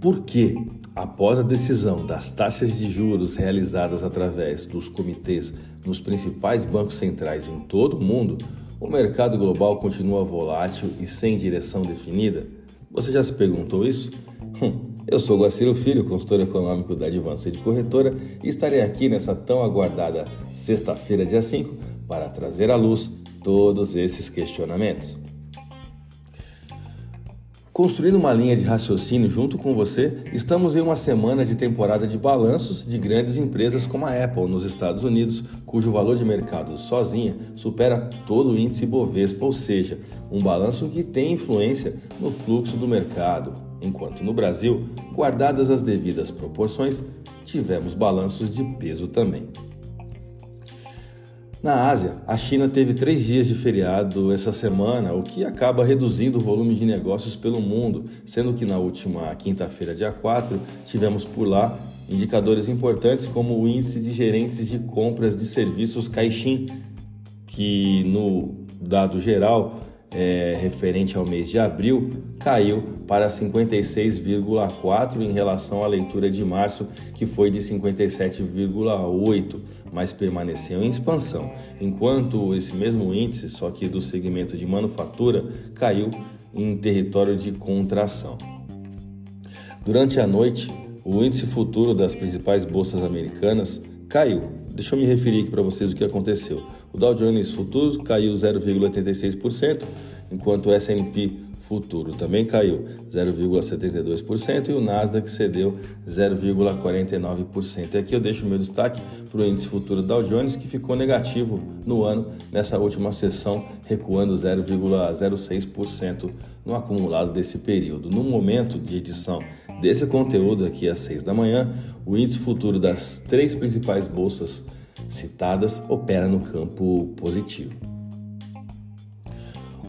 Por que, após a decisão das taxas de juros realizadas através dos comitês nos principais bancos centrais em todo o mundo, o mercado global continua volátil e sem direção definida? Você já se perguntou isso? Hum, eu sou Guaciro Filho, consultor econômico da Advanced Corretora e estarei aqui nessa tão aguardada sexta-feira, dia 5, para trazer à luz todos esses questionamentos. Construindo uma linha de raciocínio junto com você, estamos em uma semana de temporada de balanços de grandes empresas como a Apple nos Estados Unidos, cujo valor de mercado sozinha supera todo o índice Bovespa, ou seja, um balanço que tem influência no fluxo do mercado. Enquanto no Brasil, guardadas as devidas proporções, tivemos balanços de peso também. Na Ásia, a China teve três dias de feriado essa semana, o que acaba reduzindo o volume de negócios pelo mundo, sendo que na última quinta-feira, dia 4, tivemos por lá indicadores importantes como o índice de gerentes de compras de serviços Caixin, que no dado geral é, referente ao mês de abril caiu para 56,4 em relação à leitura de março, que foi de 57,8, mas permaneceu em expansão, enquanto esse mesmo índice, só que do segmento de manufatura, caiu em território de contração. Durante a noite, o índice futuro das principais bolsas americanas caiu. Deixa eu me referir aqui para vocês o que aconteceu. O Dow Jones Futuro caiu 0,86%, enquanto o S&P Futuro também caiu 0,72% e o Nasdaq cedeu 0,49%. E aqui eu deixo meu destaque para o índice futuro Dow Jones, que ficou negativo no ano nessa última sessão, recuando 0,06% no acumulado desse período. No momento de edição desse conteúdo, aqui às 6 da manhã, o índice futuro das três principais bolsas citadas opera no campo positivo.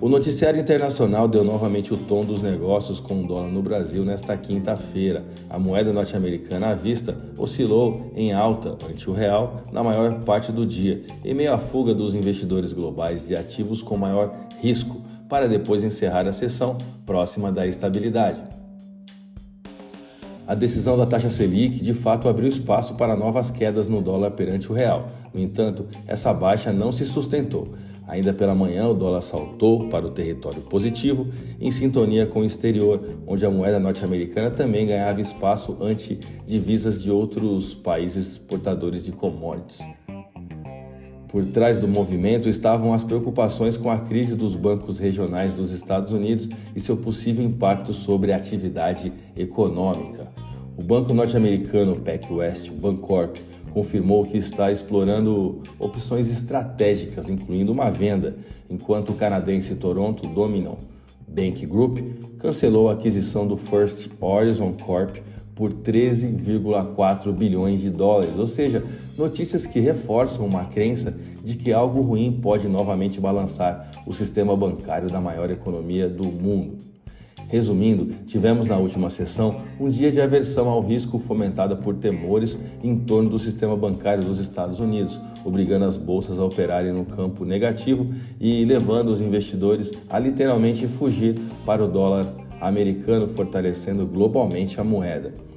O noticiário internacional deu novamente o tom dos negócios com o dólar no Brasil nesta quinta-feira. A moeda norte-americana à vista oscilou em alta ante o real na maior parte do dia, em meio à fuga dos investidores globais de ativos com maior risco, para depois encerrar a sessão próxima da estabilidade. A decisão da taxa Selic de fato abriu espaço para novas quedas no dólar perante o real. No entanto, essa baixa não se sustentou. Ainda pela manhã, o dólar saltou para o território positivo, em sintonia com o exterior, onde a moeda norte-americana também ganhava espaço ante divisas de outros países exportadores de commodities. Por trás do movimento estavam as preocupações com a crise dos bancos regionais dos Estados Unidos e seu possível impacto sobre a atividade econômica. O banco norte-americano PacWest Bancorp confirmou que está explorando opções estratégicas, incluindo uma venda, enquanto o canadense Toronto Dominion Bank Group cancelou a aquisição do First Horizon Corp por 13,4 bilhões de dólares, ou seja, notícias que reforçam uma crença de que algo ruim pode novamente balançar o sistema bancário da maior economia do mundo. Resumindo, tivemos na última sessão um dia de aversão ao risco fomentada por temores em torno do sistema bancário dos Estados Unidos, obrigando as bolsas a operarem no campo negativo e levando os investidores a literalmente fugir para o dólar americano, fortalecendo globalmente a moeda.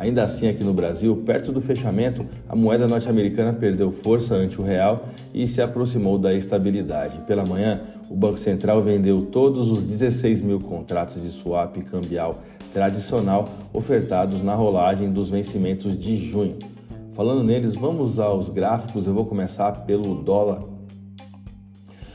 Ainda assim, aqui no Brasil, perto do fechamento, a moeda norte-americana perdeu força ante o real e se aproximou da estabilidade. Pela manhã, o Banco Central vendeu todos os 16 mil contratos de swap cambial tradicional ofertados na rolagem dos vencimentos de junho. Falando neles, vamos aos gráficos. Eu vou começar pelo dólar.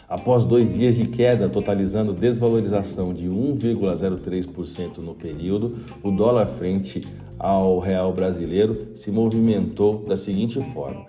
Após dois dias de queda, totalizando desvalorização de 1,03% no período, o dólar frente ao real brasileiro se movimentou da seguinte forma.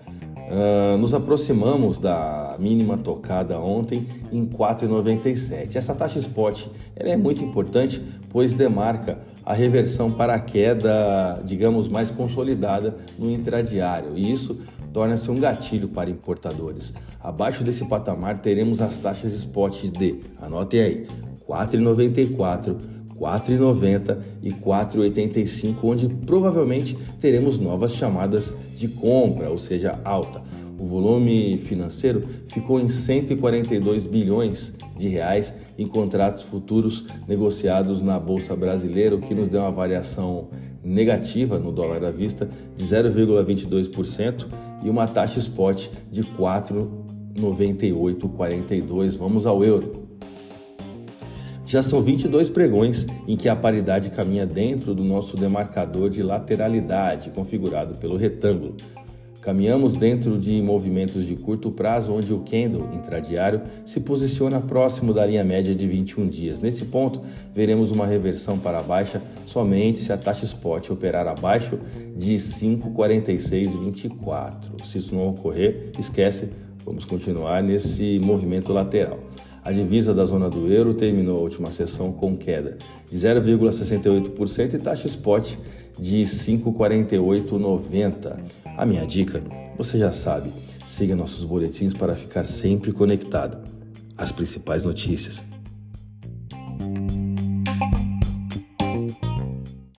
Uh, nos aproximamos da mínima tocada ontem em 4,97. Essa taxa spot ela é muito importante, pois demarca a reversão para a queda, digamos, mais consolidada no intradiário, e isso torna-se um gatilho para importadores. Abaixo desse patamar teremos as taxas spot de, anotem aí, 4,94 4,90 e 4,85, onde provavelmente teremos novas chamadas de compra, ou seja, alta. O volume financeiro ficou em 142 bilhões de reais em contratos futuros negociados na bolsa brasileira, o que nos deu uma variação negativa no dólar à vista de 0,22% e uma taxa spot de 4,9842. Vamos ao euro. Já são 22 pregões em que a paridade caminha dentro do nosso demarcador de lateralidade, configurado pelo retângulo. Caminhamos dentro de movimentos de curto prazo, onde o candle intradiário se posiciona próximo da linha média de 21 dias. Nesse ponto, veremos uma reversão para baixa somente se a taxa spot operar abaixo de 5,4624. Se isso não ocorrer, esquece, vamos continuar nesse movimento lateral. A divisa da zona do euro terminou a última sessão com queda de 0,68% e taxa spot de 5,4890. A minha dica, você já sabe, siga nossos boletins para ficar sempre conectado. As principais notícias